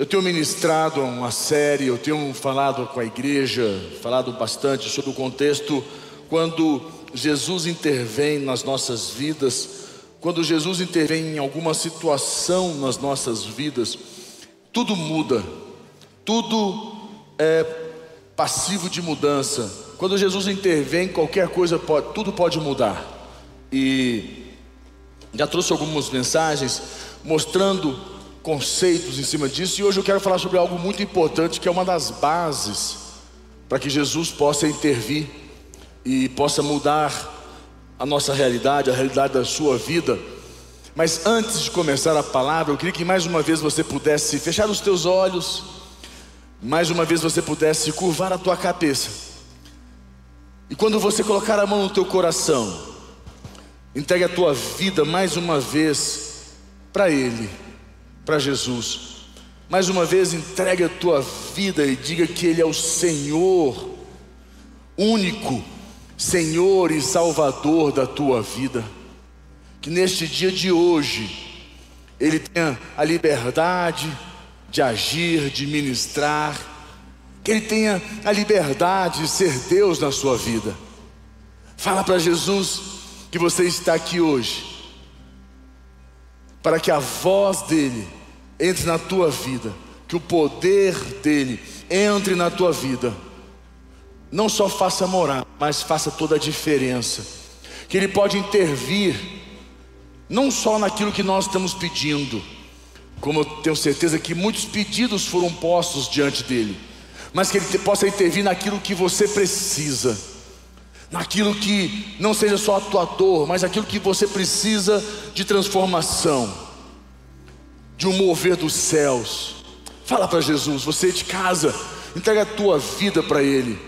Eu tenho ministrado uma série, eu tenho falado com a igreja, falado bastante sobre o contexto quando Jesus intervém nas nossas vidas, quando Jesus intervém em alguma situação nas nossas vidas, tudo muda, tudo é passivo de mudança. Quando Jesus intervém, qualquer coisa pode, tudo pode mudar. E já trouxe algumas mensagens mostrando conceitos em cima disso, e hoje eu quero falar sobre algo muito importante que é uma das bases para que Jesus possa intervir e possa mudar a nossa realidade, a realidade da sua vida. Mas antes de começar a palavra, eu queria que mais uma vez você pudesse fechar os teus olhos, mais uma vez você pudesse curvar a tua cabeça. E quando você colocar a mão no teu coração, entregue a tua vida mais uma vez para Ele para Jesus. Mais uma vez, entregue a tua vida e diga que Ele é o Senhor, único Senhor e Salvador da tua vida. Que neste dia de hoje, Ele tenha a liberdade de agir, de ministrar, que Ele tenha a liberdade de ser Deus na sua vida. Fala para Jesus que você está aqui hoje, para que a voz dEle entre na tua vida, que o poder dele entre na tua vida. Não só faça morar, mas faça toda a diferença. Que ele pode intervir não só naquilo que nós estamos pedindo, como eu tenho certeza que muitos pedidos foram postos diante dele, mas que ele possa intervir naquilo que você precisa, naquilo que não seja só a tua dor, mas aquilo que você precisa de transformação de um mover dos céus. Fala para Jesus, você de casa, entrega a tua vida para Ele.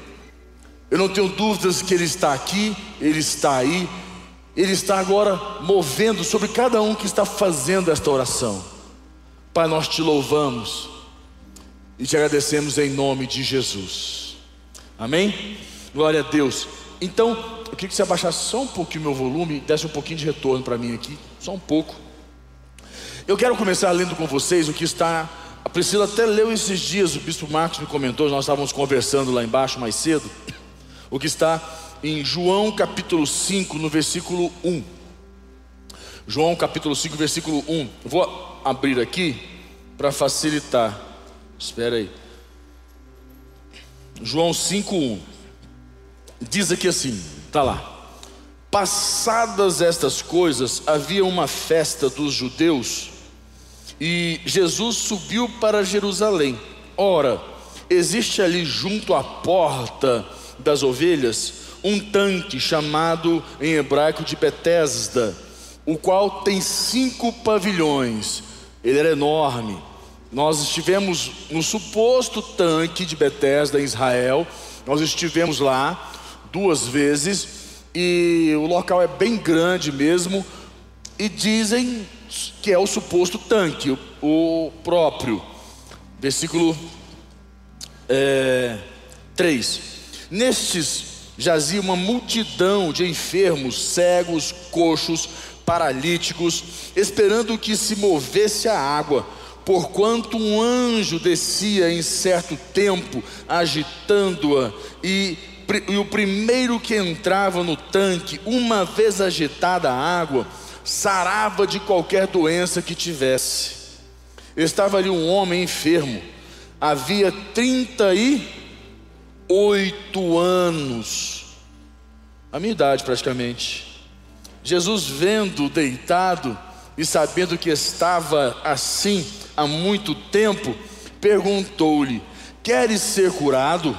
Eu não tenho dúvidas que Ele está aqui, Ele está aí, Ele está agora movendo sobre cada um que está fazendo esta oração. Pai, nós te louvamos e te agradecemos em nome de Jesus. Amém? Glória a Deus. Então, eu queria que você abaixasse só um pouquinho meu volume desse um pouquinho de retorno para mim aqui, só um pouco. Eu quero começar lendo com vocês o que está. A Priscila até leu esses dias, o Bispo Marcos me comentou, nós estávamos conversando lá embaixo mais cedo. O que está em João capítulo 5, no versículo 1. João capítulo 5, versículo 1. Vou abrir aqui para facilitar. Espera aí. João 5, 1. Diz aqui assim, está lá. Passadas estas coisas, havia uma festa dos judeus e Jesus subiu para Jerusalém. Ora, existe ali junto à porta das ovelhas um tanque chamado em hebraico de Betesda, o qual tem cinco pavilhões. Ele era enorme. Nós estivemos no suposto tanque de Betesda em Israel. Nós estivemos lá duas vezes e o local é bem grande mesmo. E dizem que é o suposto tanque, o, próprio. Versículo é, 3: Nestes jazia uma multidão de enfermos, cegos, coxos, paralíticos, esperando que se movesse a água, porquanto um anjo descia em certo tempo, agitando-a, e, e o primeiro que entrava no tanque, uma vez agitada a água, sarava de qualquer doença que tivesse. Estava ali um homem enfermo, havia 38 anos, a minha idade praticamente. Jesus, vendo deitado e sabendo que estava assim há muito tempo, perguntou-lhe: Queres ser curado?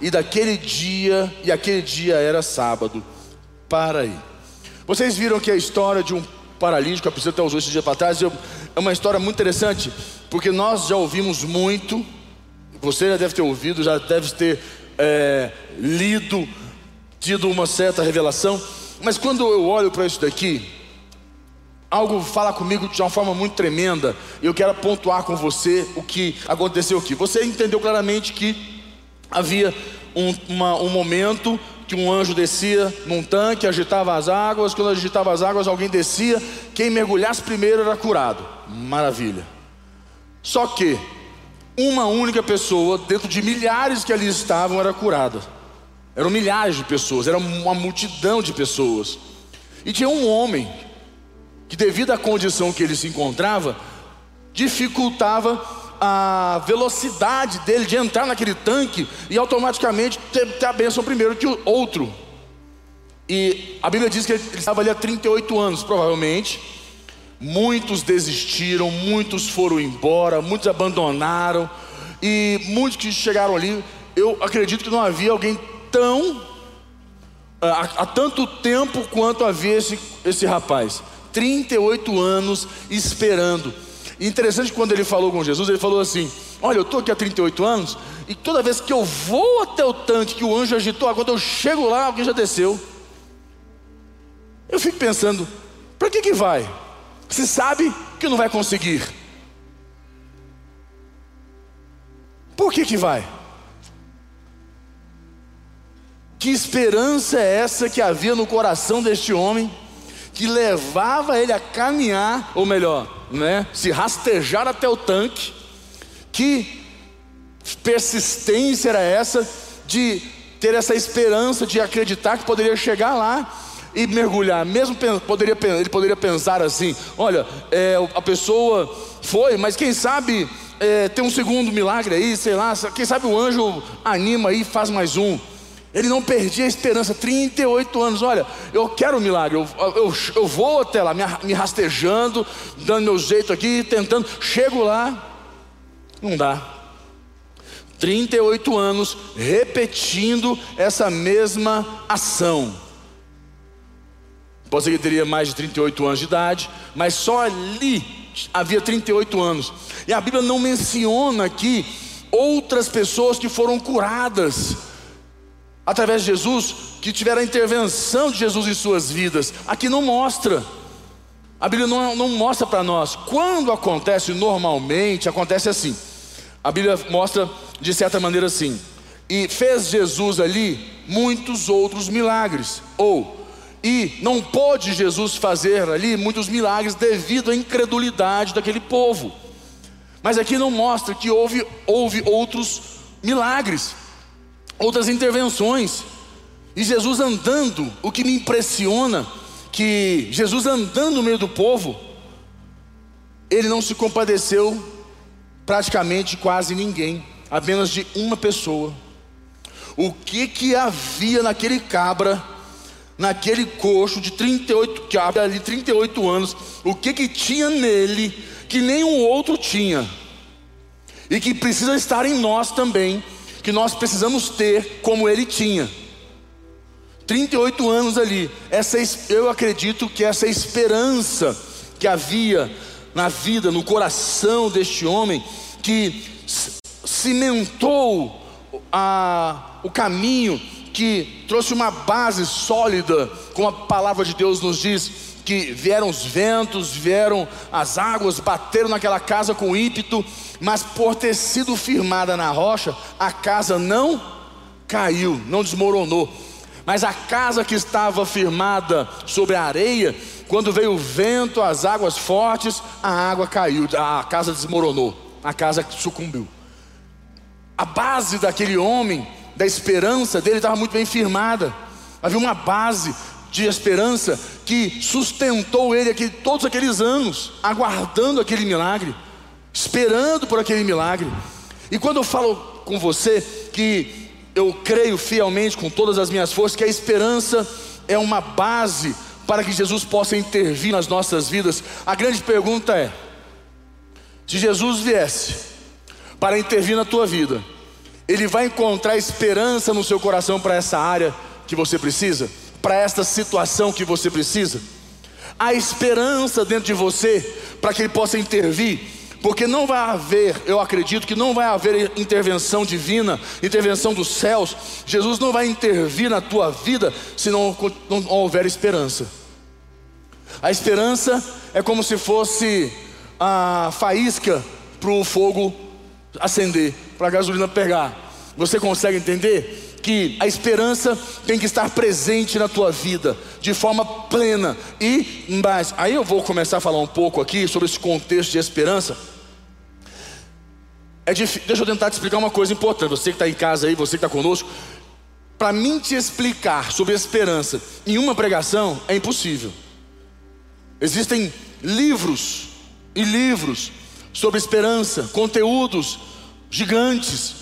E daquele dia, e aquele dia era sábado. Para aí. Vocês viram que a história de um paralítico, a Priscila até usou esse dia para trás. É uma história muito interessante, porque nós já ouvimos muito, Você já deve ter ouvido, já deve ter é, lido, tido uma certa revelação. Mas quando eu olho para isso daqui, algo fala comigo de uma forma muito tremenda. E eu quero pontuar com você o que aconteceu aqui. Você entendeu claramente que havia um, uma, um momento que um anjo descia num tanque, agitava as águas. Quando agitava as águas, alguém descia. Quem mergulhasse primeiro era curado. Maravilha. Só que uma única pessoa, dentro de milhares que ali estavam, era curada. Eram milhares de pessoas, era uma multidão de pessoas. E tinha um homem que, devido à condição que ele se encontrava, dificultava a velocidade dele de entrar naquele tanque e automaticamente ter, ter a bênção primeiro que o outro. E a Bíblia diz que ele estava ali há 38 anos, provavelmente. Muitos desistiram, muitos foram embora, muitos abandonaram, e muitos que chegaram ali, eu acredito que não havia alguém tão há, há tanto tempo quanto havia esse, esse rapaz. 38 anos esperando. Interessante quando ele falou com Jesus, ele falou assim: Olha, eu estou aqui há 38 anos, e toda vez que eu vou até o tanque que o anjo agitou, quando eu chego lá, alguém já desceu. Eu fico pensando, para que que vai? Você sabe que não vai conseguir. Por que que vai? Que esperança é essa que havia no coração deste homem? Que levava ele a caminhar, ou melhor, né, se rastejar até o tanque. Que persistência era essa de ter essa esperança de acreditar que poderia chegar lá e mergulhar. Mesmo poderia, ele poderia pensar assim: olha, é, a pessoa foi, mas quem sabe é, tem um segundo milagre aí, sei lá, quem sabe o anjo anima e faz mais um. Ele não perdia a esperança, 38 anos. Olha, eu quero um milagre, eu, eu, eu vou até lá, me, me rastejando, dando meu jeito aqui, tentando. Chego lá, não dá. 38 anos repetindo essa mesma ação. Pode ser que teria mais de 38 anos de idade, mas só ali havia 38 anos. E a Bíblia não menciona aqui outras pessoas que foram curadas através de Jesus, que tiveram a intervenção de Jesus em suas vidas. Aqui não mostra. A Bíblia não, não mostra para nós. Quando acontece normalmente, acontece assim. A Bíblia mostra de certa maneira assim. E fez Jesus ali muitos outros milagres. Ou, e não pôde Jesus fazer ali muitos milagres devido à incredulidade daquele povo. Mas aqui não mostra que houve, houve outros milagres outras intervenções. E Jesus andando, o que me impressiona, que Jesus andando no meio do povo, ele não se compadeceu praticamente quase ninguém, apenas de uma pessoa. O que que havia naquele cabra, naquele coxo de 38, que havia ali 38 anos, o que que tinha nele que nenhum outro tinha? E que precisa estar em nós também, que nós precisamos ter como ele tinha. 38 anos ali, essa, eu acredito que essa esperança que havia na vida, no coração deste homem, que cimentou a, o caminho, que trouxe uma base sólida, como a palavra de Deus nos diz, que vieram os ventos, vieram as águas, bateram naquela casa com ímpeto, mas por ter sido firmada na rocha, a casa não caiu, não desmoronou. Mas a casa que estava firmada sobre a areia, quando veio o vento, as águas fortes, a água caiu, a casa desmoronou, a casa sucumbiu. A base daquele homem, da esperança dele estava muito bem firmada. Havia uma base de esperança que sustentou ele aqui, todos aqueles anos, aguardando aquele milagre esperando por aquele milagre. E quando eu falo com você que eu creio fielmente com todas as minhas forças que a esperança é uma base para que Jesus possa intervir nas nossas vidas, a grande pergunta é: se Jesus viesse para intervir na tua vida, ele vai encontrar esperança no seu coração para essa área que você precisa, para esta situação que você precisa? Há esperança dentro de você para que ele possa intervir Porque não vai haver, eu acredito que não vai haver intervenção divina, intervenção dos céus. Jesus não vai intervir na tua vida se não, não houver esperança. A esperança é como se fosse a faísca para o fogo acender, para a gasolina pegar. Você consegue entender? Que a esperança tem que estar presente na tua vida de forma plena e mais. Aí eu vou começar a falar um pouco aqui sobre esse contexto de esperança. É difícil, deixa eu tentar te explicar uma coisa importante. Você que está em casa aí, você que está conosco, para mim te explicar sobre esperança em uma pregação é impossível. Existem livros e livros sobre esperança, conteúdos gigantes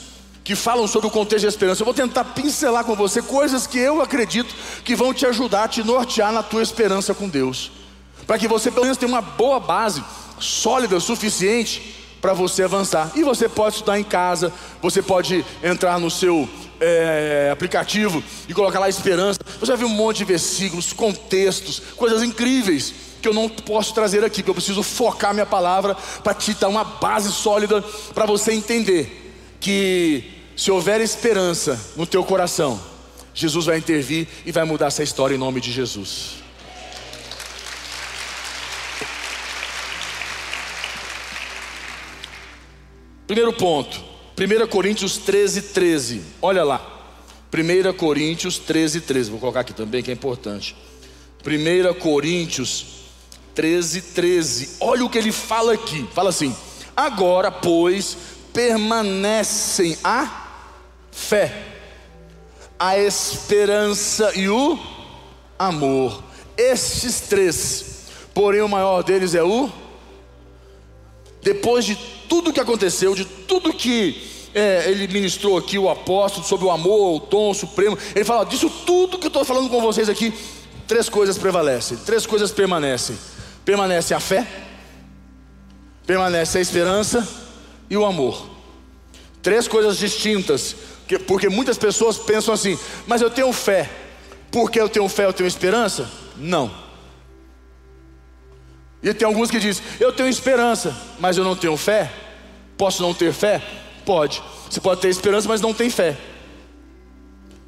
que falam sobre o contexto de esperança. Eu vou tentar pincelar com você coisas que eu acredito que vão te ajudar a te nortear na tua esperança com Deus, para que você pelo menos tenha uma boa base, sólida suficiente para você avançar. E você pode estudar em casa, você pode entrar no seu é, aplicativo e colocar lá esperança. Você vai ver um monte de versículos, contextos, coisas incríveis que eu não posso trazer aqui, que eu preciso focar minha palavra para te dar uma base sólida para você entender que se houver esperança no teu coração, Jesus vai intervir e vai mudar essa história em nome de Jesus. Primeiro ponto, 1 Coríntios 13, 13. Olha lá. 1 Coríntios 13, 13. Vou colocar aqui também que é importante. 1 Coríntios 13, 13. Olha o que ele fala aqui. Fala assim: Agora, pois, permanecem a fé, a esperança e o amor. Estes três. Porém, o maior deles é o. Depois de tudo que aconteceu, de tudo que é, ele ministrou aqui, o apóstolo, sobre o amor, o dom supremo, ele fala: disso tudo que eu estou falando com vocês aqui, três coisas prevalecem, três coisas permanecem permanece a fé, permanece a esperança e o amor. Três coisas distintas, porque muitas pessoas pensam assim: mas eu tenho fé, porque eu tenho fé, eu tenho esperança? Não. E tem alguns que dizem: eu tenho esperança, mas eu não tenho fé. Posso não ter fé? Pode. Você pode ter esperança, mas não tem fé.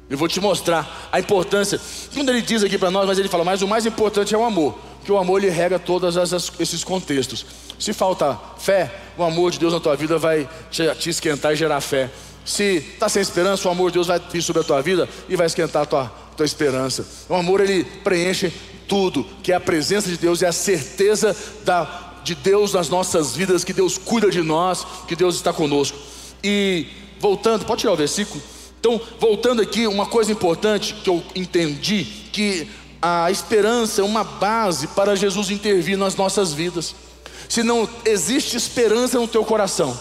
Eu vou te mostrar a importância. Quando ele diz aqui para nós, mas ele fala: mas o mais importante é o amor que o amor ele rega todos esses contextos. Se falta fé, o amor de Deus na tua vida vai te, te esquentar e gerar fé. Se está sem esperança, o amor de Deus vai vir sobre a tua vida e vai esquentar a tua, tua esperança. O amor ele preenche tudo, que é a presença de Deus e a certeza da, de Deus nas nossas vidas, que Deus cuida de nós, que Deus está conosco. E voltando, pode tirar o versículo? Então, voltando aqui, uma coisa importante que eu entendi, que a esperança é uma base para Jesus intervir nas nossas vidas. Se não existe esperança no teu coração,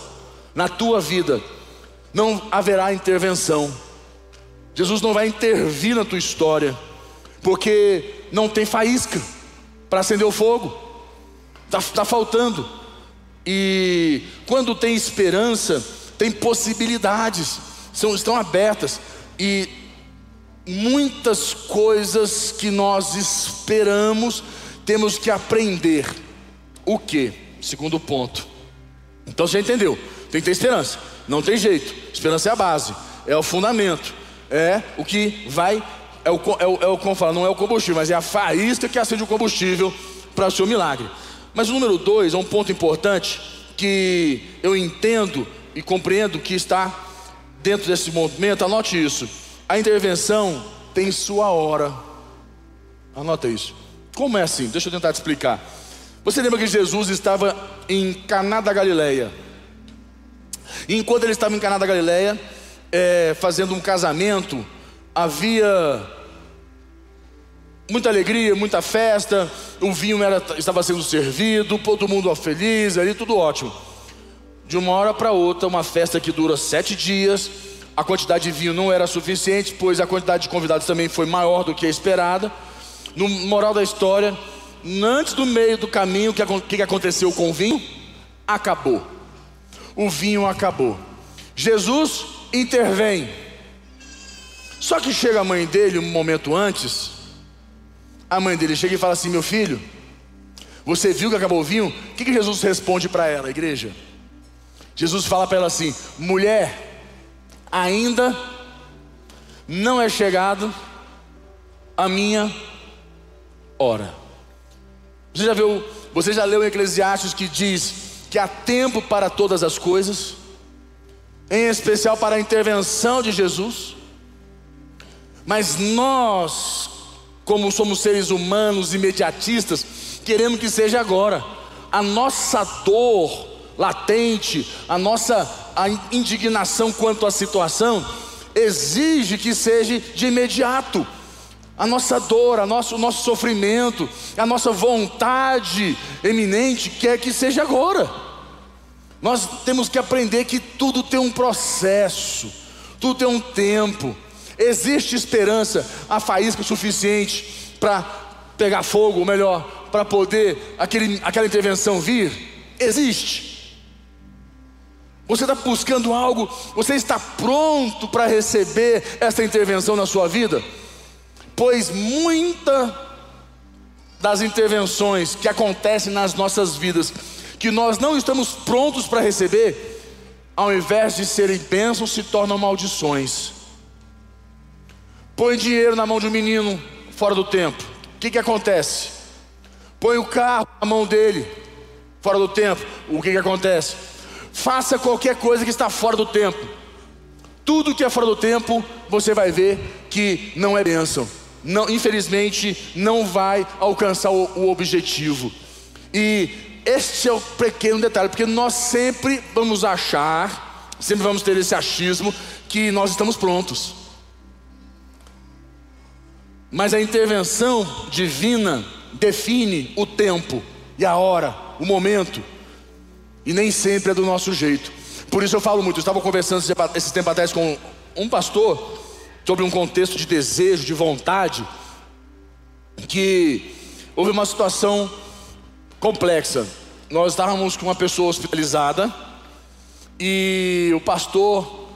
na tua vida, não haverá intervenção. Jesus não vai intervir na tua história, porque não tem faísca para acender o fogo, está tá faltando. E quando tem esperança, tem possibilidades, são, estão abertas. E muitas coisas que nós esperamos, temos que aprender. O que? Segundo ponto. Então você entendeu? Tem que ter esperança. Não tem jeito. Esperança é a base, é o fundamento, é o que vai, é o, é o, é o como fala, não é o combustível, mas é a faísca que acende o combustível para o seu milagre. Mas o número dois é um ponto importante que eu entendo e compreendo que está dentro desse momento. Anote isso a intervenção tem sua hora. Anota isso. Como é assim? Deixa eu tentar te explicar. Você lembra que Jesus estava em Caná da Galileia? Enquanto ele estava em Caná da Galileia, é, fazendo um casamento, havia muita alegria, muita festa, o vinho era, estava sendo servido, todo mundo feliz, ali tudo ótimo. De uma hora para outra, uma festa que dura sete dias, a quantidade de vinho não era suficiente, pois a quantidade de convidados também foi maior do que a esperada. No moral da história, antes do meio do caminho, o que, que aconteceu com o vinho? Acabou. O vinho acabou. Jesus intervém. Só que chega a mãe dele um momento antes. A mãe dele chega e fala assim: Meu filho, Você viu que acabou o vinho? O que, que Jesus responde para ela, igreja? Jesus fala para ela assim: mulher, ainda não é chegado a minha hora. Você já viu, você já leu em Eclesiastes que diz que há tempo para todas as coisas, em especial para a intervenção de Jesus. Mas nós, como somos seres humanos imediatistas, queremos que seja agora. A nossa dor latente, a nossa a indignação quanto à situação, exige que seja de imediato. A nossa dor, a nosso, o nosso sofrimento, a nossa vontade eminente quer que seja agora. Nós temos que aprender que tudo tem um processo, tudo tem um tempo. Existe esperança, a faísca suficiente para pegar fogo, ou melhor, para poder aquele, aquela intervenção vir? Existe. Você está buscando algo, você está pronto para receber essa intervenção na sua vida? Pois muita das intervenções que acontecem nas nossas vidas, que nós não estamos prontos para receber, ao invés de serem bênçãos, se tornam maldições. Põe dinheiro na mão de um menino fora do tempo, o que, que acontece? Põe o carro na mão dele, fora do tempo, o que, que acontece? Faça qualquer coisa que está fora do tempo. Tudo que é fora do tempo, você vai ver que não é bênção. Não, infelizmente, não vai alcançar o, o objetivo. E este é o pequeno detalhe, porque nós sempre vamos achar, sempre vamos ter esse achismo que nós estamos prontos. Mas a intervenção divina define o tempo e a hora, o momento. E nem sempre é do nosso jeito. Por isso eu falo muito. Eu estava conversando esse tempo atrás com um pastor sobre um contexto de desejo, de vontade, que houve uma situação complexa. Nós estávamos com uma pessoa hospitalizada e o pastor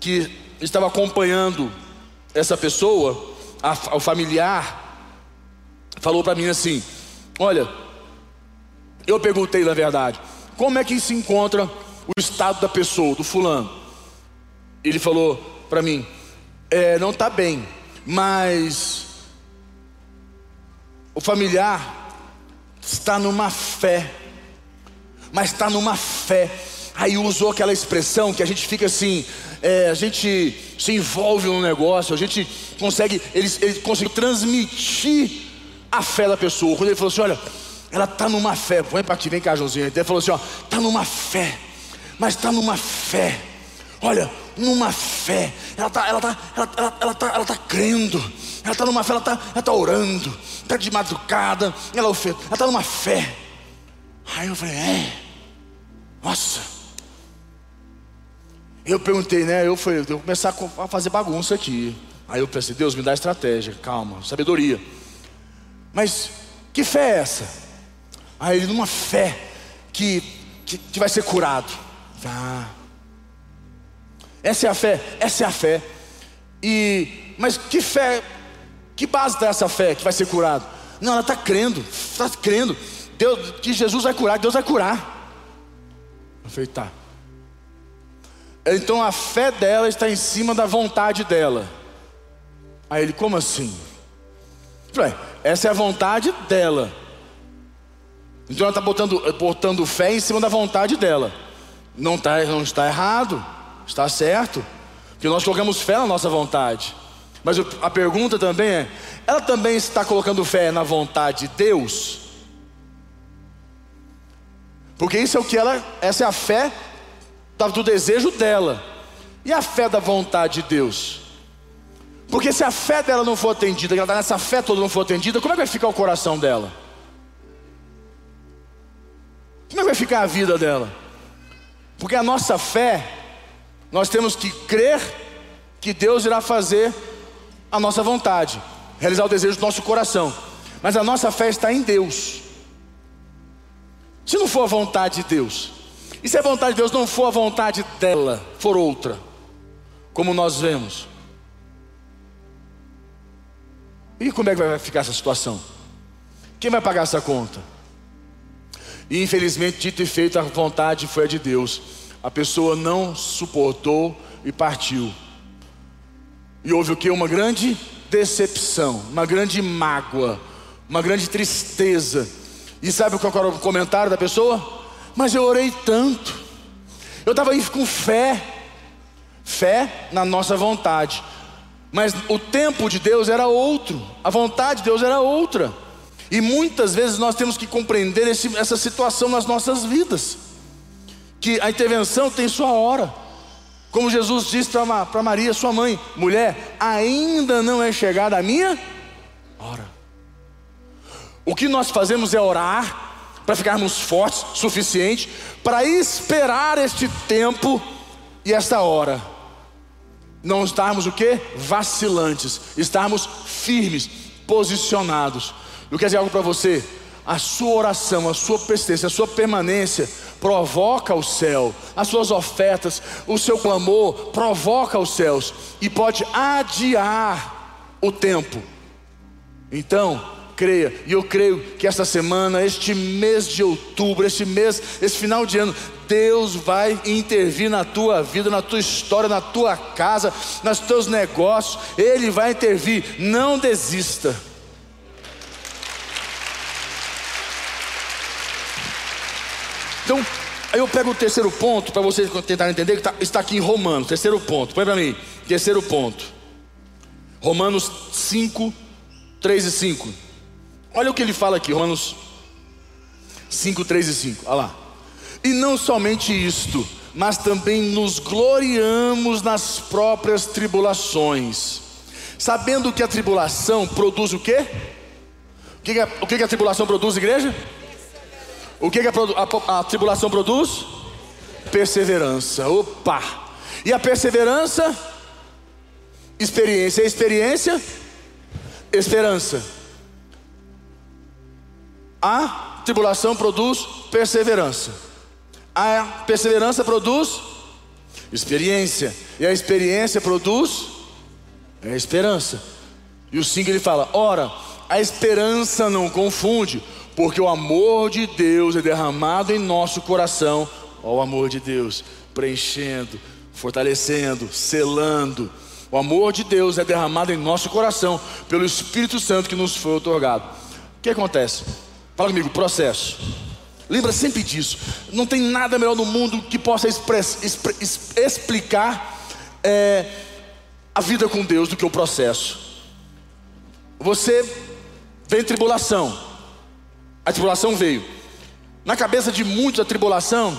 que estava acompanhando essa pessoa, a, o familiar, falou para mim assim: Olha, eu perguntei na verdade, como é que se encontra o estado da pessoa, do fulano? Ele falou para mim: é, não está bem, mas o familiar está numa fé, mas está numa fé. Aí usou aquela expressão que a gente fica assim, é, a gente se envolve no negócio, a gente consegue, ele, ele transmitir a fé da pessoa. Quando ele falou assim: olha ela está numa fé. Põe para aqui, vem cá, Joãozinho. Ele falou assim: ó, está numa fé, mas está numa fé. Olha, numa fé. Ela está, ela tá, ela, ela, ela tá, ela tá crendo. Ela está numa fé, ela está, ela tá orando. Está de madrugada. Ela está numa fé. Aí eu falei, é. Nossa. Eu perguntei, né? Eu falei, eu vou começar a fazer bagunça aqui. Aí eu pensei, Deus me dá estratégia, calma, sabedoria. Mas que fé é essa? Aí ele, numa fé que, que, que vai ser curado. Ah. Essa é a fé, essa é a fé. E, mas que fé, que base dessa fé que vai ser curado? Não, ela está crendo, está crendo. Deus, que Jesus vai curar, Deus vai curar. Eu falei, tá. Então a fé dela está em cima da vontade dela. Aí ele, como assim? Falei, essa é a vontade dela. Então ela está botando, botando fé em cima da vontade dela. Não, tá, não está errado, está certo. Porque nós colocamos fé na nossa vontade. Mas a pergunta também é: ela também está colocando fé na vontade de Deus? Porque isso é o que ela, essa é a fé do desejo dela. E a fé da vontade de Deus? Porque se a fé dela não for atendida, ela está nessa fé toda não for atendida, como é que vai ficar o coração dela? Como é que vai ficar a vida dela? Porque a nossa fé, nós temos que crer que Deus irá fazer a nossa vontade, realizar o desejo do nosso coração. Mas a nossa fé está em Deus. Se não for a vontade de Deus, e se a vontade de Deus não for a vontade dela, for outra, como nós vemos, e como é que vai ficar essa situação? Quem vai pagar essa conta? E infelizmente, dito e feito, a vontade foi a de Deus. A pessoa não suportou e partiu. E houve o que? Uma grande decepção, uma grande mágoa, uma grande tristeza. E sabe qual era o comentário da pessoa? Mas eu orei tanto, eu estava aí com fé, fé na nossa vontade, mas o tempo de Deus era outro, a vontade de Deus era outra. E muitas vezes nós temos que compreender esse, essa situação nas nossas vidas, que a intervenção tem sua hora. Como Jesus disse para Maria, sua mãe: mulher, ainda não é chegada a minha hora. O que nós fazemos é orar para ficarmos fortes, suficiente para esperar este tempo e esta hora. Não estarmos o que? Vacilantes, estarmos firmes, posicionados. Eu quero dizer algo para você. A sua oração, a sua persistência, a sua permanência provoca o céu, as suas ofertas, o seu clamor provoca os céus e pode adiar o tempo. Então, creia, e eu creio que esta semana, este mês de outubro, este mês, esse final de ano, Deus vai intervir na tua vida, na tua história, na tua casa, nos teus negócios, Ele vai intervir, não desista. Então, eu pego o terceiro ponto para vocês tentarem entender que tá, está aqui em Romanos. Terceiro ponto, põe para mim. Terceiro ponto. Romanos 5, 3 e 5. Olha o que ele fala aqui, Romanos 5, 3 e 5. Olha lá. E não somente isto, mas também nos gloriamos nas próprias tribulações, sabendo que a tribulação produz o quê? O que, que, a, o que, que a tribulação produz, igreja? O que, que a, a, a tribulação produz? Perseverança. Opa! E a perseverança? Experiência. A experiência? Esperança. A tribulação produz perseverança. A perseverança produz experiência. E a experiência produz a esperança. E o 5 ele fala: ora, a esperança não confunde, porque o amor de Deus é derramado em nosso coração. Ó, o amor de Deus preenchendo, fortalecendo, selando. O amor de Deus é derramado em nosso coração pelo Espírito Santo que nos foi otorgado. O que acontece? Fala comigo, processo. Lembra sempre disso. Não tem nada melhor no mundo que possa express, express, explicar é, a vida com Deus do que o processo. Você vem tribulação, a tribulação veio. Na cabeça de muitos, a tribulação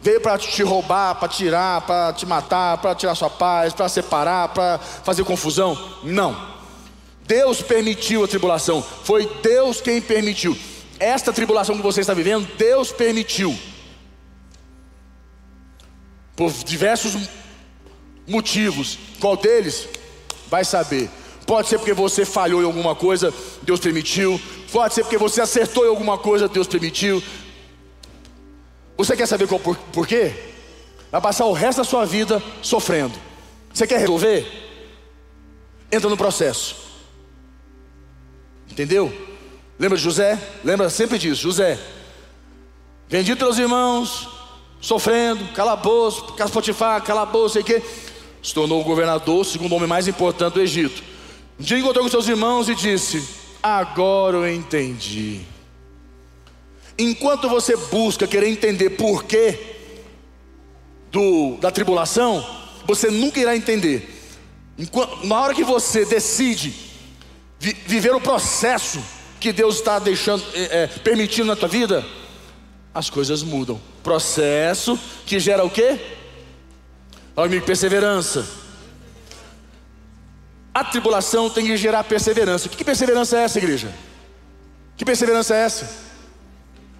veio para te roubar, para tirar, para te matar, para tirar sua paz, para separar, para fazer confusão. Não. Deus permitiu a tribulação. Foi Deus quem permitiu. Esta tribulação que você está vivendo, Deus permitiu. Por diversos motivos. Qual deles? Vai saber. Pode ser porque você falhou em alguma coisa, Deus permitiu. Pode ser porque você acertou em alguma coisa, Deus permitiu. Você quer saber qual, por, por quê? Vai passar o resto da sua vida sofrendo. Você quer resolver? Entra no processo. Entendeu? Lembra de José? Lembra sempre disso, José. Vendido pelos irmãos, sofrendo, calabouço, casa Potifar, calabouço, sei o quê. Se tornou o governador, segundo homem mais importante do Egito. Um dia encontrou com seus irmãos e disse: Agora eu entendi. Enquanto você busca querer entender porquê do, da tribulação, você nunca irá entender. Enquanto, na hora que você decide vi, viver o processo que Deus está deixando, é, é, permitindo na tua vida, as coisas mudam. Processo que gera o quê? Olha comigo, perseverança. A tribulação tem que gerar perseverança. Que perseverança é essa, igreja? Que perseverança é essa?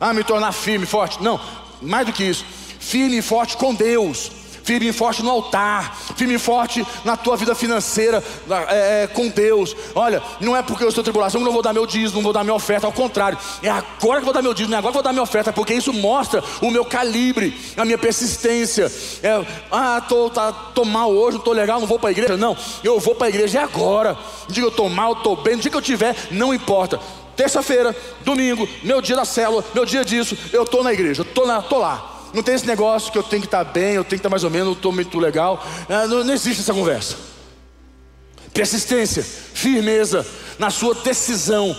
Ah, me tornar firme, forte. Não, mais do que isso. Firme e forte com Deus firme e forte no altar, firme e forte na tua vida financeira é, é, com Deus. Olha, não é porque eu estou tribulação que não vou dar meu dízimo, não vou dar minha oferta, ao contrário, é agora que vou dar meu dízimo, é agora que vou dar minha oferta, porque isso mostra o meu calibre, a minha persistência. É, ah, tô, tá, tô mal hoje, não estou legal, não vou para a igreja. Não, eu vou para a igreja é agora. Dia que eu estou mal, estou bem, no dia que eu tiver, não importa. terça-feira, domingo, meu dia da célula, meu dia disso, eu estou na igreja, estou tô lá. Não tem esse negócio que eu tenho que estar tá bem, eu tenho que estar tá mais ou menos, eu estou muito legal. É, não, não existe essa conversa. Persistência, firmeza na sua decisão.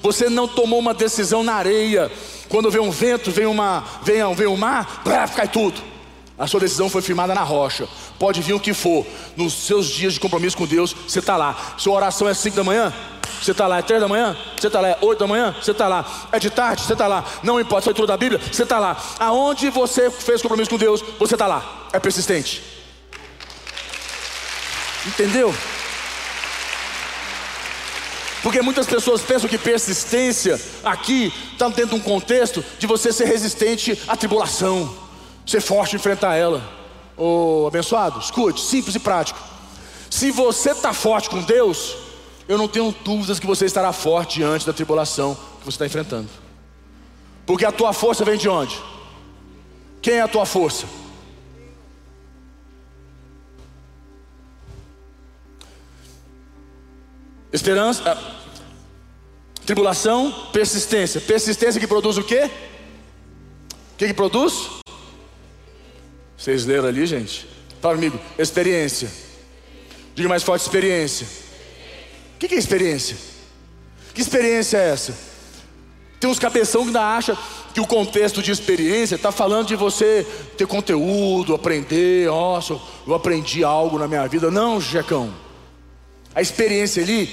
Você não tomou uma decisão na areia. Quando vem um vento, vem, uma, vem, vem um mar, cai tudo. A sua decisão foi firmada na rocha. Pode vir o que for. Nos seus dias de compromisso com Deus, você está lá. Sua oração é 5 da manhã, você está lá. É 3 da manhã, você está lá. É 8 da manhã, você está lá. É de tarde, você está lá. Não importa, foi tudo da Bíblia, você está lá. Aonde você fez compromisso com Deus, você está lá. É persistente. Entendeu? Porque muitas pessoas pensam que persistência aqui está dentro de um contexto de você ser resistente à tribulação, ser forte e enfrentar ela. Ô oh, abençoado, escute, simples e prático. Se você está forte com Deus, eu não tenho dúvidas que você estará forte diante da tribulação que você está enfrentando. Porque a tua força vem de onde? Quem é a tua força? Esperança, ah, tribulação, persistência. Persistência que produz o quê? O que, que produz? Vocês leram ali, gente? Fala comigo, experiência. Diga mais forte, experiência. O que, que é experiência? Que experiência é essa? Tem uns cabeção que ainda acha que o contexto de experiência está falando de você ter conteúdo, aprender, nossa, eu aprendi algo na minha vida. Não, Jecão. A experiência ali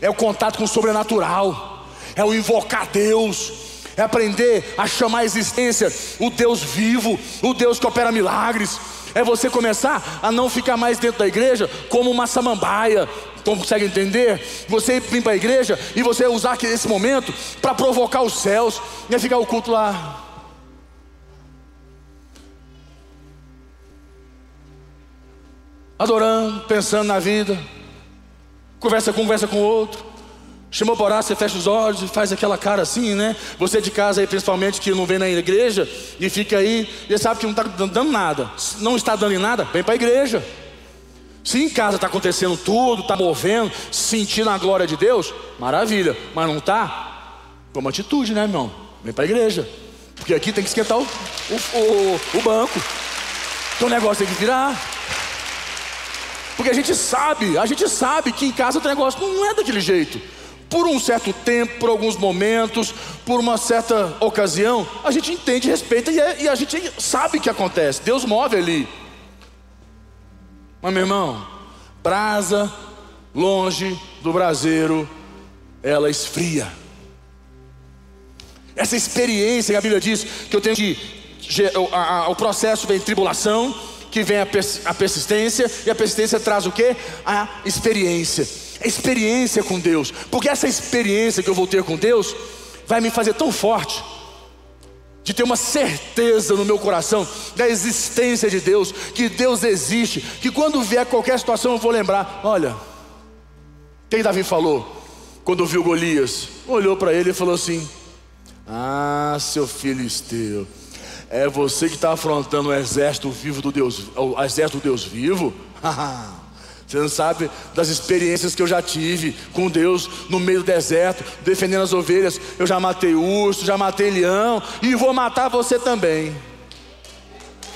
é o contato com o sobrenatural, é o invocar Deus, é aprender a chamar a existência o Deus vivo, o Deus que opera milagres. É você começar a não ficar mais dentro da igreja como uma samambaia, consegue entender? Você vir para a igreja e você usar esse momento para provocar os céus, e é ficar o culto lá. Adorando, pensando na vida Conversa conversa com o outro. Chamou para orar, você fecha os olhos e faz aquela cara assim, né? Você de casa aí, principalmente, que não vem na igreja e fica aí, e sabe que não está dando nada. Não está dando em nada, vem para a igreja. Se em casa está acontecendo tudo, está movendo, sentindo a glória de Deus, maravilha. Mas não está? Toma atitude, né, irmão? Vem para a igreja. Porque aqui tem que esquentar o, o, o, o banco. Então o negócio tem que virar. Porque a gente sabe, a gente sabe que em casa o negócio não é daquele jeito. Por um certo tempo, por alguns momentos, por uma certa ocasião, a gente entende, respeita e, é, e a gente sabe que acontece. Deus move ali. Mas meu irmão, brasa longe do braseiro, ela esfria. Essa experiência que a Bíblia diz que eu tenho que o processo vem tribulação, que vem a, a persistência, e a persistência traz o que? A experiência. Experiência com Deus, porque essa experiência que eu vou ter com Deus vai me fazer tão forte, de ter uma certeza no meu coração da existência de Deus, que Deus existe, que quando vier qualquer situação eu vou lembrar: olha, quem Davi falou, quando viu Golias, olhou para ele e falou assim: Ah, seu filisteu é você que está afrontando o exército vivo do Deus, o exército do Deus vivo. Você não sabe das experiências que eu já tive com Deus no meio do deserto, defendendo as ovelhas. Eu já matei urso, já matei leão e vou matar você também.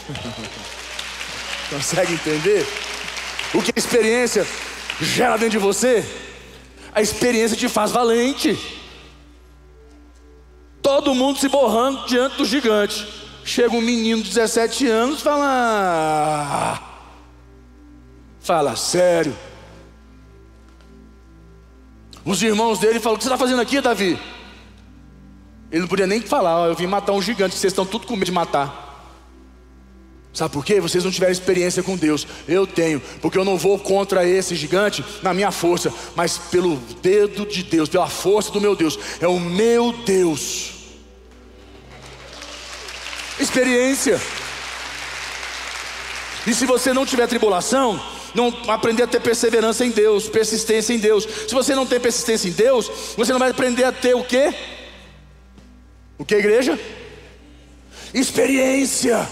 Consegue entender? O que a experiência gera dentro de você? A experiência te faz valente. Todo mundo se borrando diante do gigante. Chega um menino de 17 anos, fala. Fala sério. Os irmãos dele falam: O que você está fazendo aqui, Davi? Ele não podia nem falar: Eu vim matar um gigante, vocês estão tudo com medo de matar. Sabe por quê? Vocês não tiveram experiência com Deus. Eu tenho, porque eu não vou contra esse gigante na minha força, mas pelo dedo de Deus, pela força do meu Deus. É o meu Deus experiência. E se você não tiver tribulação, não aprender a ter perseverança em Deus, persistência em Deus. Se você não tem persistência em Deus, você não vai aprender a ter o quê? O que, igreja? Experiência.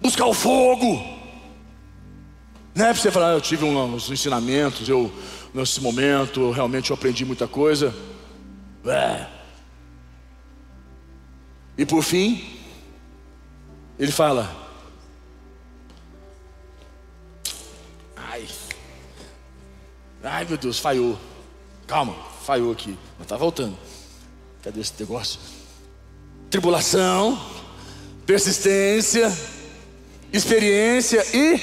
Buscar o fogo. Não é para você falar, ah, eu tive uns ensinamentos, eu nesse momento realmente eu aprendi muita coisa. É. E por fim, ele fala: Ai, ai meu Deus, falhou. Calma, falhou aqui. Mas tá voltando. Cadê esse negócio? Tribulação, persistência, experiência e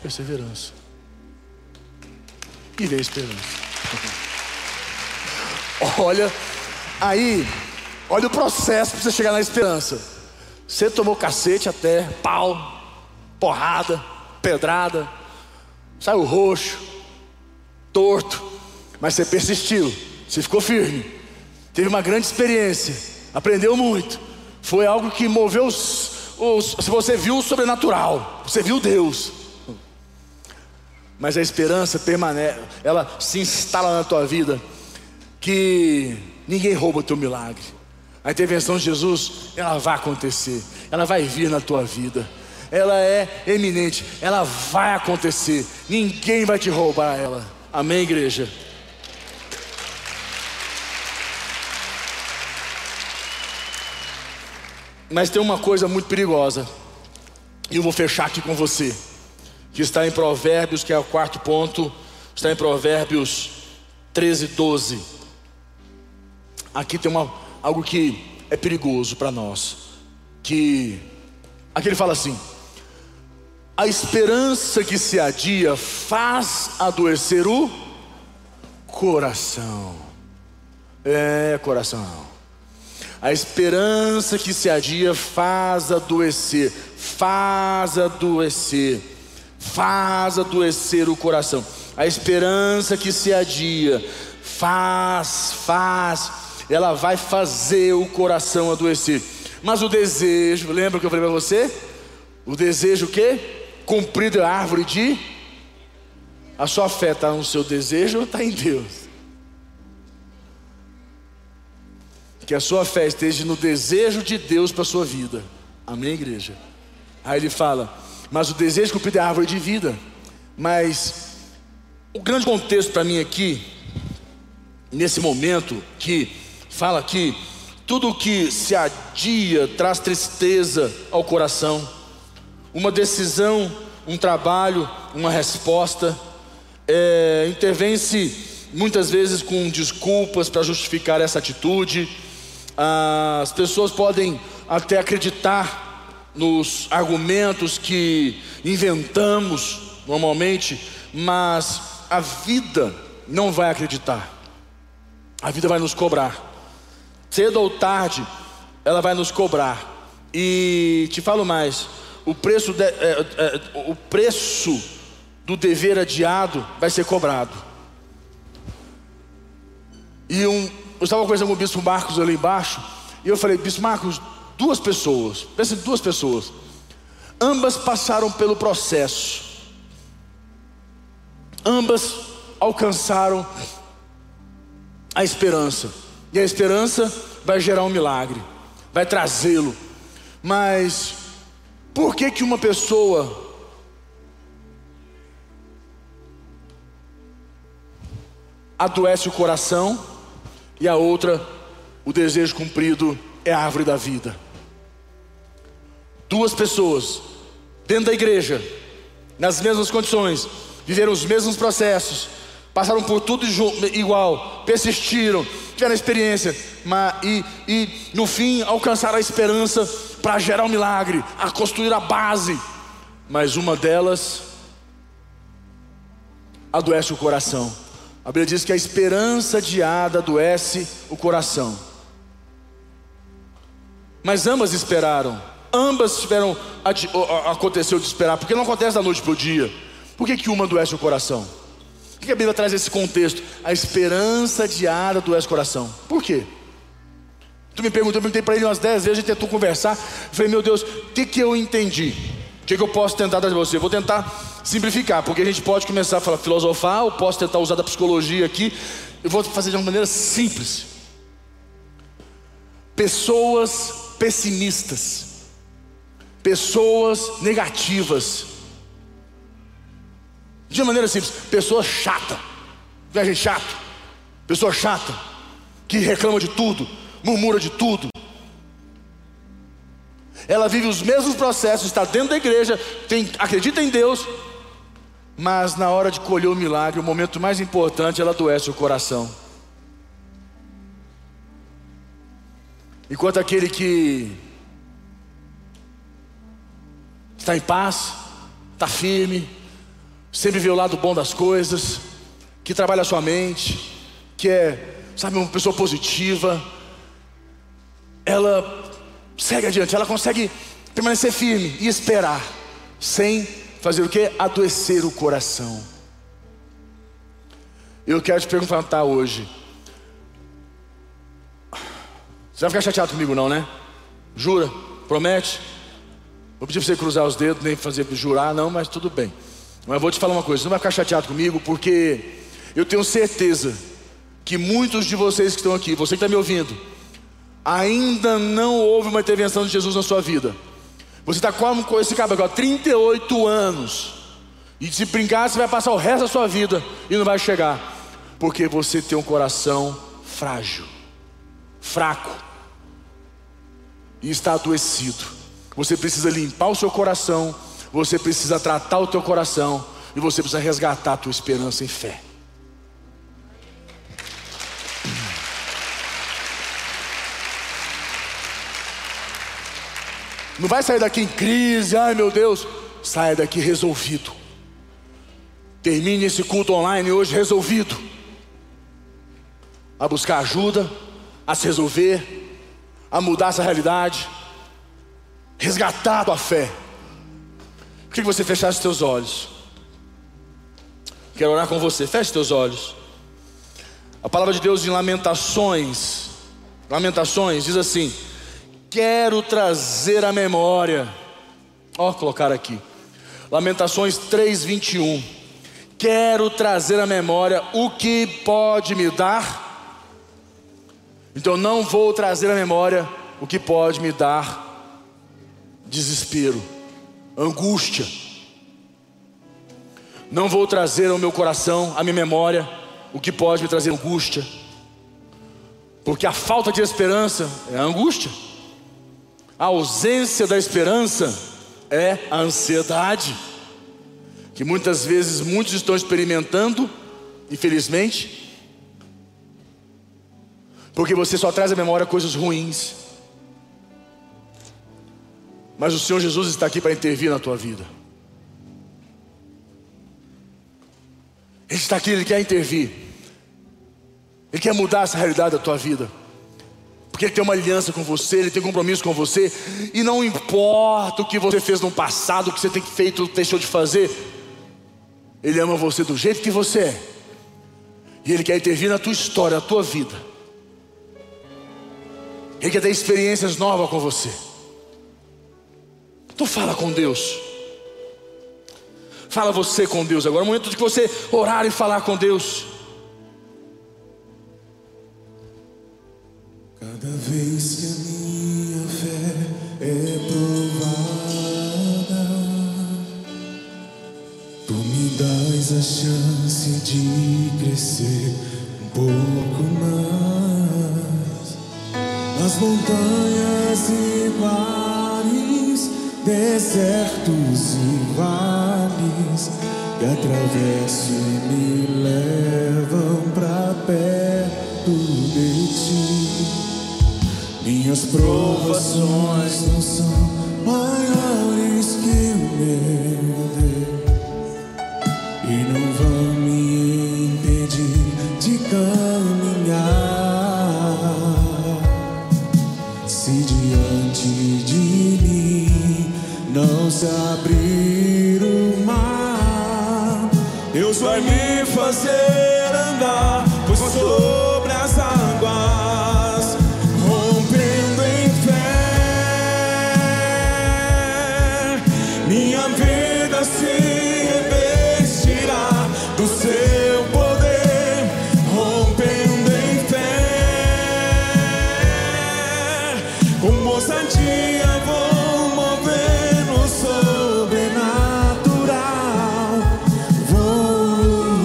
perseverança. E veio esperança. Olha, aí, olha o processo para você chegar na esperança. Você tomou cacete até, pau, porrada, pedrada, saiu roxo, torto, mas você persistiu, você ficou firme, teve uma grande experiência, aprendeu muito. Foi algo que moveu os, os você viu o sobrenatural, você viu Deus. Mas a esperança permanece, ela se instala na tua vida que ninguém rouba o teu milagre. A intervenção de Jesus, ela vai acontecer, ela vai vir na tua vida. Ela é eminente, ela vai acontecer. Ninguém vai te roubar ela. Amém, igreja. Mas tem uma coisa muito perigosa. E eu vou fechar aqui com você. Que está em Provérbios, que é o quarto ponto. Está em Provérbios 13, 12. Aqui tem uma, algo que é perigoso para nós. Que aqui ele fala assim: a esperança que se adia faz adoecer o coração. É, coração. A esperança que se adia faz adoecer, faz adoecer, faz adoecer o coração. A esperança que se adia faz, faz, ela vai fazer o coração adoecer. Mas o desejo, lembra que eu falei para você? O desejo o quê? Cumprido a árvore de. A sua fé está no seu desejo ou está em Deus? Que a sua fé esteja no desejo de Deus para a sua vida. Amém, igreja? Aí ele fala, mas o desejo cumprido é a árvore de vida. Mas o grande contexto para mim aqui, nesse momento, que fala que tudo que se adia traz tristeza ao coração, uma decisão, um trabalho, uma resposta, é, intervém-se muitas vezes com desculpas para justificar essa atitude. As pessoas podem até acreditar nos argumentos que inventamos normalmente, mas a vida não vai acreditar. A vida vai nos cobrar. Cedo ou tarde, ela vai nos cobrar. E te falo mais: o preço, de, é, é, o preço do dever adiado vai ser cobrado. E um, eu estava conversando com o bispo Marcos ali embaixo, e eu falei, bispo Marcos, duas pessoas, pensa em duas pessoas, ambas passaram pelo processo, ambas alcançaram a esperança. E a esperança vai gerar um milagre, vai trazê-lo. Mas por que que uma pessoa adoece o coração e a outra o desejo cumprido é a árvore da vida? Duas pessoas dentro da igreja, nas mesmas condições, viveram os mesmos processos, passaram por tudo igual, persistiram, tiveram experiência, mas, e, e no fim alcançaram a esperança para gerar um milagre, a construir a base. Mas uma delas adoece o coração. A Bíblia diz que a esperança adiada adoece o coração. Mas ambas esperaram, ambas tiveram aconteceu de esperar, porque não acontece da noite para o dia. Por que, que uma adoece o coração? Por que a Bíblia traz esse contexto? A esperança adiada adoece o coração. Por quê? Tu me perguntou, eu perguntei para ele umas dez vezes, a gente tentou conversar. Eu falei, meu Deus, o que, que eu entendi? O que, que eu posso tentar dar de você? Eu vou tentar simplificar, porque a gente pode começar a falar filosofar, ou posso tentar usar da psicologia aqui. Eu vou fazer de uma maneira simples. Pessoas pessimistas, pessoas negativas, de uma maneira simples, pessoa chata, viagem chato, pessoa chata, que reclama de tudo, murmura de tudo. Ela vive os mesmos processos, está dentro da igreja, tem, acredita em Deus, mas na hora de colher o milagre, o momento mais importante, ela adoece o coração. Enquanto aquele que está em paz, está firme, sempre vê o lado bom das coisas, que trabalha a sua mente, que é, sabe, uma pessoa positiva, ela segue adiante, ela consegue permanecer firme e esperar, sem fazer o que? Adoecer o coração. Eu quero te perguntar hoje. Você vai ficar chateado comigo, não, né? Jura? Promete? Vou pedir para você cruzar os dedos, nem fazer jurar, não, mas tudo bem. Mas vou te falar uma coisa: você não vai ficar chateado comigo, porque eu tenho certeza que muitos de vocês que estão aqui, você que está me ouvindo, ainda não houve uma intervenção de Jesus na sua vida. Você está com esse cabelo agora, 38 anos. E se brincar, você vai passar o resto da sua vida e não vai chegar. Porque você tem um coração frágil, fraco e está adoecido. Você precisa limpar o seu coração, você precisa tratar o teu coração e você precisa resgatar a tua esperança em fé. Não vai sair daqui em crise, ai meu Deus. Saia daqui resolvido. Termine esse culto online hoje resolvido. A buscar ajuda, a se resolver, a mudar essa realidade, resgatar a tua fé. Por que você fechasse seus olhos? Quero orar com você. Feche seus olhos. A palavra de Deus em Lamentações, Lamentações diz assim: quero trazer a memória. Ó, colocar aqui. Lamentações 3:21. Quero trazer a memória o que pode me dar. Então não vou trazer a memória o que pode me dar desespero, angústia. Não vou trazer ao meu coração, à minha memória, o que pode me trazer angústia. Porque a falta de esperança é a angústia. A ausência da esperança é a ansiedade, que muitas vezes muitos estão experimentando, infelizmente, porque você só traz à memória coisas ruins. Mas o Senhor Jesus está aqui para intervir na tua vida. Ele está aqui, Ele quer intervir. Ele quer mudar essa realidade da tua vida. Porque Ele tem uma aliança com você, Ele tem compromisso com você, e não importa o que você fez no passado, o que você tem feito, deixou de fazer, Ele ama você do jeito que você é, e Ele quer intervir na tua história, na tua vida, Ele quer ter experiências novas com você. Então fala com Deus. Fala você com Deus agora. É o momento de você orar e falar com Deus. Cada vez que a minha fé é provada, tu me dás a chance de crescer um pouco mais. Nas montanhas e mares, desertos e vales que atravesso e me levam pra perto de ti. Minhas provações não são maiores que o meu Deus e não vão me impedir de caminhar. Se diante de mim não se abrir o mar, Deus vai me fazer do seu poder, rompendo em fé. Com ousadia vou mover no sobrenatural. Vou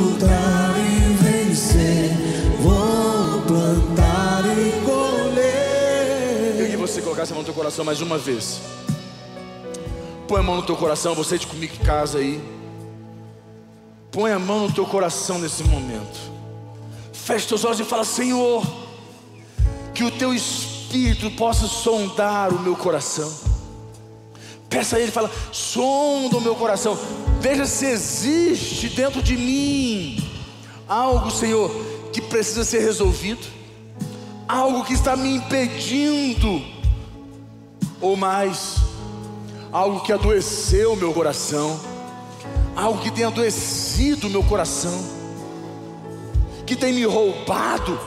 lutar e vencer, vou plantar e colher. Eu queria você colocar essa mão no teu coração mais uma vez. Põe a mão no teu coração, você te comigo que casa aí. Põe a mão no teu coração nesse momento. Feche teus olhos e fala: Senhor, que o teu espírito possa sondar o meu coração. Peça a Ele, fala: sonda o meu coração. Veja se existe dentro de mim algo, Senhor, que precisa ser resolvido, algo que está me impedindo, ou mais, algo que adoeceu o meu coração, algo que tem adoecido o meu coração, que tem me roubado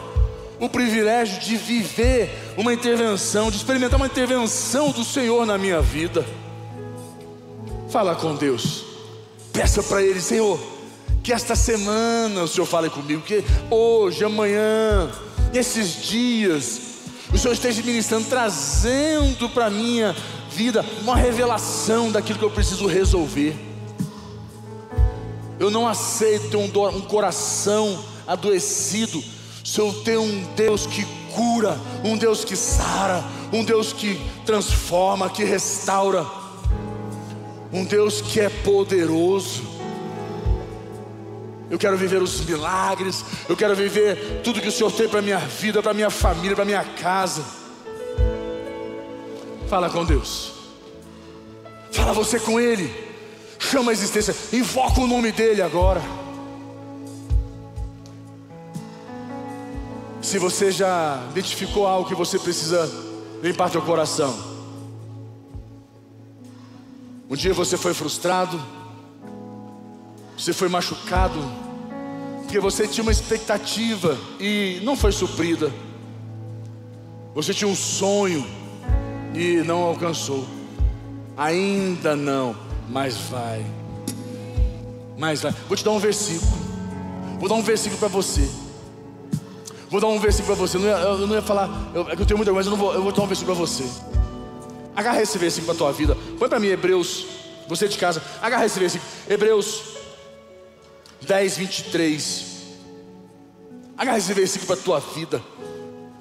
o privilégio de viver uma intervenção, de experimentar uma intervenção do Senhor na minha vida. Fala com Deus, peça para Ele, Senhor, que esta semana o Senhor fale comigo, que hoje, amanhã, esses dias, o Senhor esteja ministrando, trazendo para a minha vida uma revelação daquilo que eu preciso resolver. Eu não aceito um, um coração adoecido se eu tenho um Deus que cura, um Deus que sara, um Deus que transforma, que restaura, um Deus que é poderoso. Eu quero viver os milagres, eu quero viver tudo que o Senhor tem para minha vida, para minha família, para minha casa. Fala com Deus. Fala você com Ele. Chama a existência, invoca o nome dEle agora. Se você já identificou algo que você precisa limpar teu coração. Um dia você foi frustrado, você foi machucado, porque você tinha uma expectativa e não foi suprida. Você tinha um sonho e não alcançou. Ainda não, mas vai. Mas vai. Vou te dar um versículo. Vou dar um versículo para você. Vou dar um versículo para você. Eu não, ia, eu não ia falar, eu, é que eu tenho muita coisa, eu, não vou, eu vou dar um versículo para você. Agarra esse versículo para tua vida. Põe para mim Hebreus, você de casa. Agarra esse versículo. Hebreus 10, 23. Agarra esse versículo para tua vida.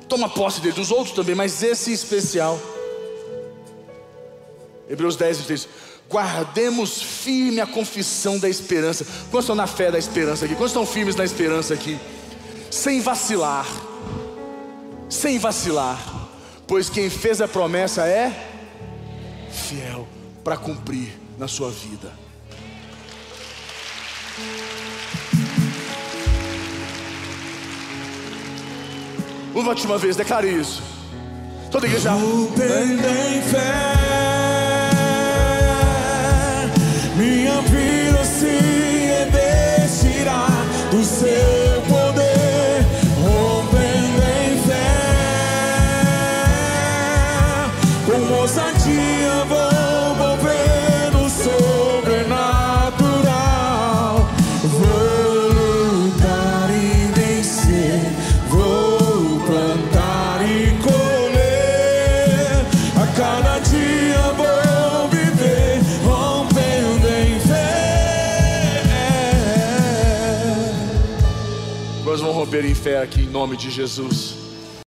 Toma posse dele, dos outros também, mas esse em especial. Hebreus 10, 23. Guardemos firme a confissão da esperança. Quantos estão na fé da esperança aqui? Quantos estão firmes na esperança aqui? sem vacilar, sem vacilar, pois quem fez a promessa é fiel para cumprir na sua vida. Uma última vez, declare isso. Toda igreja. Fé, Aqui em nome de Jesus.